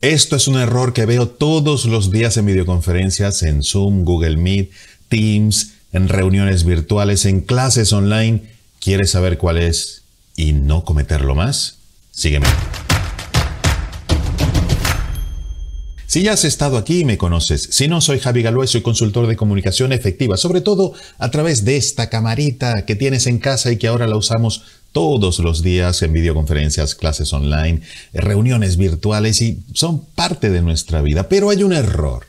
Esto es un error que veo todos los días en videoconferencias, en Zoom, Google Meet, Teams, en reuniones virtuales, en clases online. ¿Quieres saber cuál es y no cometerlo más? Sígueme. Si ya has estado aquí y me conoces, si no, soy Javi Galois, soy consultor de comunicación efectiva, sobre todo a través de esta camarita que tienes en casa y que ahora la usamos todos los días en videoconferencias, clases online, reuniones virtuales y son parte de nuestra vida. Pero hay un error.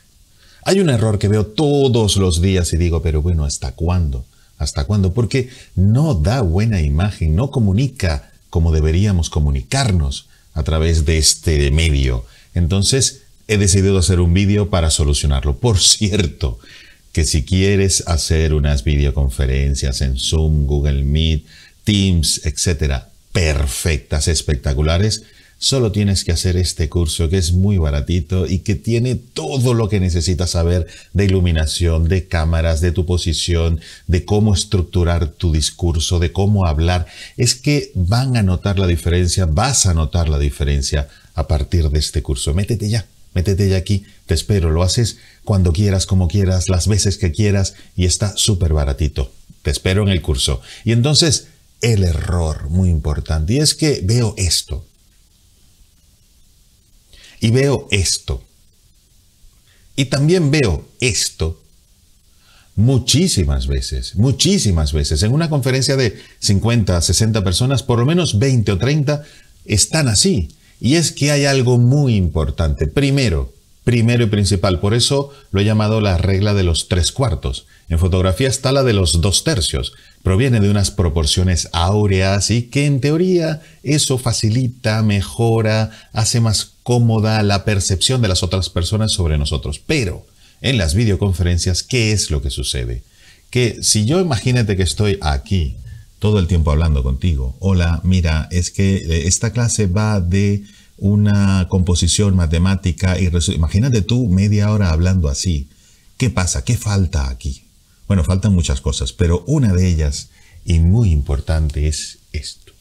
Hay un error que veo todos los días y digo, pero bueno, ¿hasta cuándo? ¿Hasta cuándo? Porque no da buena imagen, no comunica como deberíamos comunicarnos a través de este medio. Entonces, he decidido hacer un vídeo para solucionarlo. Por cierto, que si quieres hacer unas videoconferencias en Zoom, Google Meet, Teams, etcétera, perfectas, espectaculares, solo tienes que hacer este curso que es muy baratito y que tiene todo lo que necesitas saber de iluminación, de cámaras, de tu posición, de cómo estructurar tu discurso, de cómo hablar. Es que van a notar la diferencia, vas a notar la diferencia a partir de este curso. Métete ya. Métete ya aquí, te espero, lo haces cuando quieras, como quieras, las veces que quieras y está súper baratito. Te espero en el curso. Y entonces, el error muy importante, y es que veo esto. Y veo esto. Y también veo esto muchísimas veces, muchísimas veces. En una conferencia de 50, 60 personas, por lo menos 20 o 30 están así. Y es que hay algo muy importante. Primero, primero y principal, por eso lo he llamado la regla de los tres cuartos. En fotografía está la de los dos tercios. Proviene de unas proporciones áureas y que en teoría eso facilita, mejora, hace más cómoda la percepción de las otras personas sobre nosotros. Pero en las videoconferencias, ¿qué es lo que sucede? Que si yo imagínate que estoy aquí todo el tiempo hablando contigo. Hola, mira, es que eh, esta clase va de una composición matemática y imagínate tú media hora hablando así. ¿Qué pasa? ¿Qué falta aquí? Bueno, faltan muchas cosas, pero una de ellas y muy importante es esto.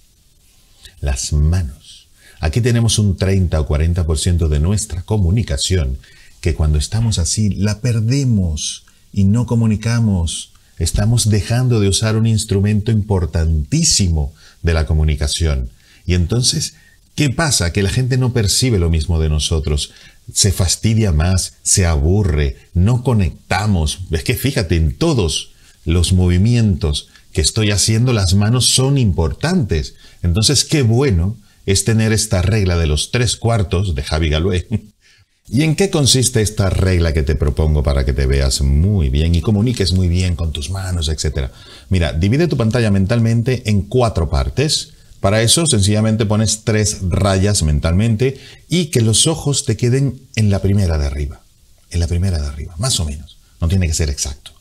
Las manos. Aquí tenemos un 30 o 40% de nuestra comunicación que cuando estamos así la perdemos y no comunicamos estamos dejando de usar un instrumento importantísimo de la comunicación. Y entonces, ¿qué pasa? Que la gente no percibe lo mismo de nosotros. Se fastidia más, se aburre, no conectamos. Es que fíjate, en todos los movimientos que estoy haciendo, las manos son importantes. Entonces, qué bueno es tener esta regla de los tres cuartos de Javi Galué ¿Y en qué consiste esta regla que te propongo para que te veas muy bien y comuniques muy bien con tus manos, etcétera? Mira, divide tu pantalla mentalmente en cuatro partes. Para eso sencillamente pones tres rayas mentalmente y que los ojos te queden en la primera de arriba. En la primera de arriba, más o menos. No tiene que ser exacto.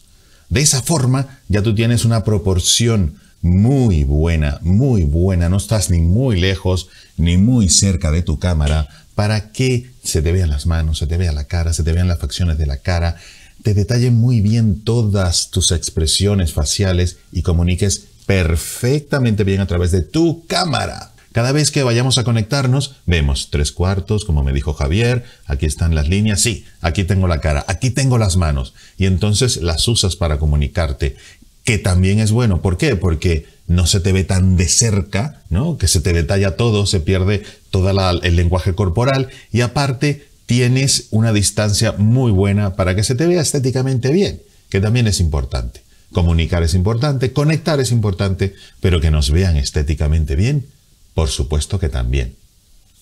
De esa forma ya tú tienes una proporción muy buena, muy buena. No estás ni muy lejos ni muy cerca de tu cámara para que se te vean las manos, se te vea la cara, se te vean las facciones de la cara, te detalle muy bien todas tus expresiones faciales y comuniques perfectamente bien a través de tu cámara. Cada vez que vayamos a conectarnos, vemos tres cuartos, como me dijo Javier, aquí están las líneas, sí, aquí tengo la cara, aquí tengo las manos, y entonces las usas para comunicarte, que también es bueno. ¿Por qué? Porque no se te ve tan de cerca, ¿no? Que se te detalla todo, se pierde todo el lenguaje corporal y aparte tienes una distancia muy buena para que se te vea estéticamente bien, que también es importante. Comunicar es importante, conectar es importante, pero que nos vean estéticamente bien, por supuesto que también.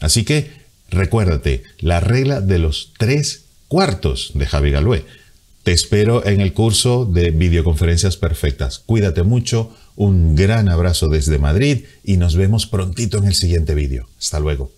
Así que recuérdate la regla de los tres cuartos de Javi Galué. Te espero en el curso de videoconferencias perfectas. Cuídate mucho, un gran abrazo desde Madrid y nos vemos prontito en el siguiente vídeo. Hasta luego.